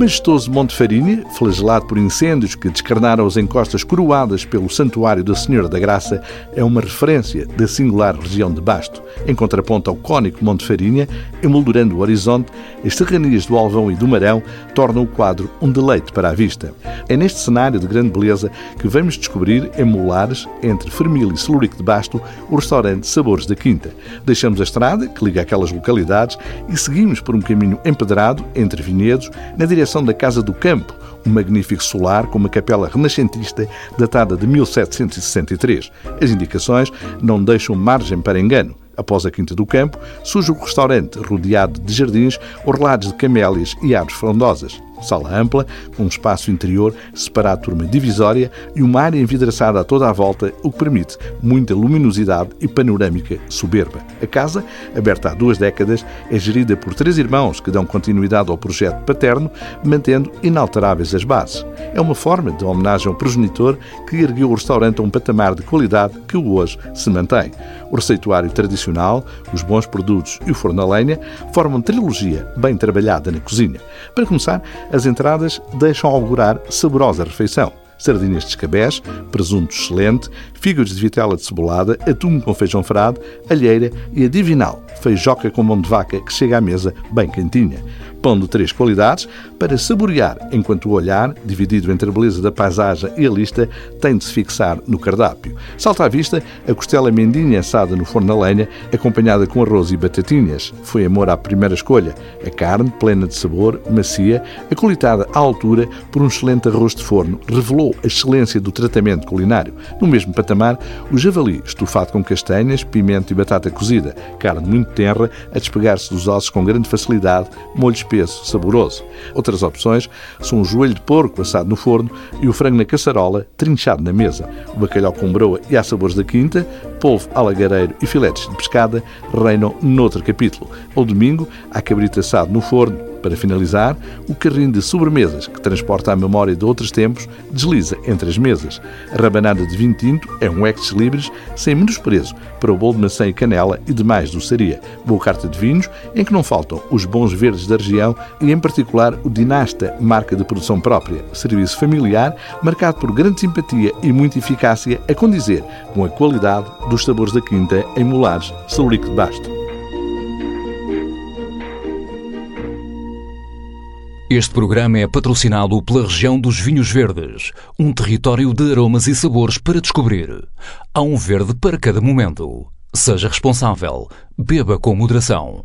majestoso Monte Farinha, flagelado por incêndios que descarnaram as encostas coroadas pelo Santuário da Senhora da Graça, é uma referência da singular região de Basto. Em contraponto ao cónico Monte Farinha, emoldurando o horizonte, as serranias do Alvão e do Marão tornam o quadro um deleite para a vista. É neste cenário de grande beleza que vamos descobrir em Molares, entre Fermil e Celurico de Basto, o restaurante Sabores da Quinta. Deixamos a estrada, que liga aquelas localidades, e seguimos por um caminho empedrado, entre vinhedos, na direção da Casa do Campo, um magnífico solar com uma capela renascentista datada de 1763. As indicações não deixam margem para engano. Após a Quinta do Campo, surge o restaurante rodeado de jardins orlados de camélias e árvores frondosas sala ampla, com um espaço interior separado por uma divisória e uma área envidraçada a toda a volta, o que permite muita luminosidade e panorâmica soberba. A casa, aberta há duas décadas, é gerida por três irmãos que dão continuidade ao projeto paterno, mantendo inalteráveis as bases. É uma forma de homenagem ao progenitor que ergueu o restaurante a um patamar de qualidade que hoje se mantém. O receituário tradicional, os bons produtos e o forno a lenha formam trilogia bem trabalhada na cozinha. Para começar, as entradas deixam augurar saborosa refeição. Sardinhas de escabés, presunto excelente, figos de vitela de cebolada, atum com feijão frado, alheira e a divinal, feijoca com mão de vaca que chega à mesa bem quentinha de três qualidades, para saborear, enquanto o olhar, dividido entre a beleza da paisagem e a lista, tem de se fixar no cardápio. Salta à vista a costela mendinha assada no forno a lenha, acompanhada com arroz e batatinhas. Foi amor à primeira escolha. A carne, plena de sabor, macia, acolitada à altura por um excelente arroz de forno, revelou a excelência do tratamento culinário. No mesmo patamar, o javali, estufado com castanhas, pimento e batata cozida, carne muito tenra, a despegar-se dos ossos com grande facilidade, molhos espesso, saboroso. Outras opções são o joelho de porco assado no forno e o frango na caçarola, trinchado na mesa. O bacalhau com broa e há sabores da quinta, polvo alagareiro e filetes de pescada reinam noutro capítulo. Ao domingo, há cabrito assado no forno, para finalizar, o carrinho de sobremesas, que transporta a memória de outros tempos, desliza entre as mesas. A rabanada de vinho tinto é um ex-libris sem menosprezo para o bolo de maçã e canela e demais doçaria. Boa carta de vinhos, em que não faltam os bons verdes da região e, em particular, o Dinasta, marca de produção própria. Serviço familiar, marcado por grande simpatia e muita eficácia, a condizer com a qualidade dos sabores da Quinta em Molares, Saurico de Basto. Este programa é patrocinado pela região dos Vinhos Verdes, um território de aromas e sabores para descobrir. Há um verde para cada momento. Seja responsável. Beba com moderação.